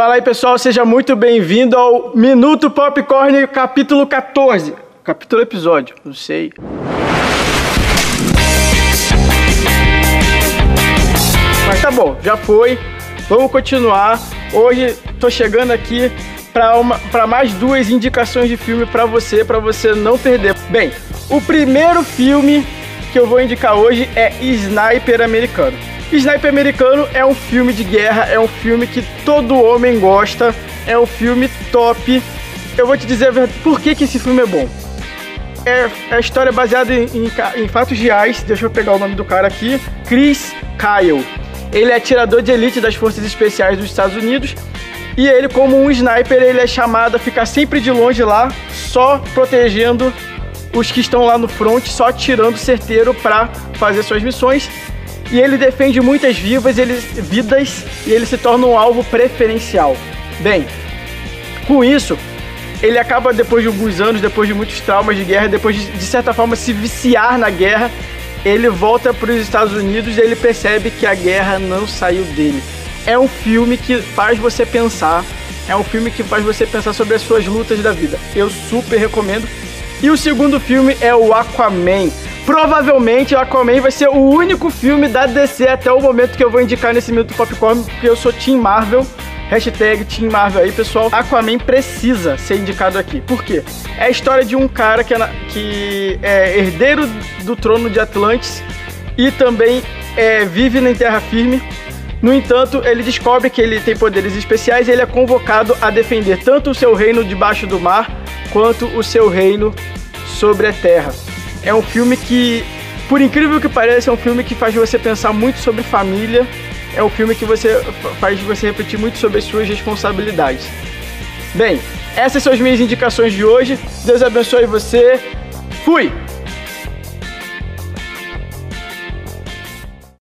Fala aí, pessoal, seja muito bem-vindo ao Minuto Popcorn, capítulo 14. Capítulo episódio, não sei. Mas tá bom, já foi. Vamos continuar. Hoje tô chegando aqui para mais duas indicações de filme para você, para você não perder. Bem, o primeiro filme que eu vou indicar hoje é Sniper Americano. Sniper Americano é um filme de guerra, é um filme que todo homem gosta, é um filme top. Eu vou te dizer por que, que esse filme é bom. É, é a história baseada em, em, em, fatos reais. Deixa eu pegar o nome do cara aqui. Chris Kyle. Ele é atirador de elite das Forças Especiais dos Estados Unidos. E ele, como um sniper, ele é chamado a ficar sempre de longe lá, só protegendo os que estão lá no front, só atirando certeiro para fazer suas missões e ele defende muitas vivas, ele, vidas e ele se torna um alvo preferencial. Bem, com isso, ele acaba depois de alguns anos, depois de muitos traumas de guerra, depois de, de certa forma se viciar na guerra, ele volta para os Estados Unidos e ele percebe que a guerra não saiu dele. É um filme que faz você pensar, é um filme que faz você pensar sobre as suas lutas da vida. Eu super recomendo. E o segundo filme é o Aquaman. Provavelmente Aquaman vai ser o único filme da DC até o momento que eu vou indicar nesse Minuto Popcorn, porque eu sou Team Marvel. Hashtag Team Marvel aí, pessoal. Aquaman precisa ser indicado aqui. Por quê? É a história de um cara que é, que é herdeiro do trono de Atlantis e também é, vive em terra firme. No entanto, ele descobre que ele tem poderes especiais e ele é convocado a defender tanto o seu reino debaixo do mar quanto o seu reino sobre a terra. É um filme que, por incrível que pareça, é um filme que faz você pensar muito sobre família. É um filme que você faz você refletir muito sobre as suas responsabilidades. Bem, essas são as minhas indicações de hoje. Deus abençoe você. Fui!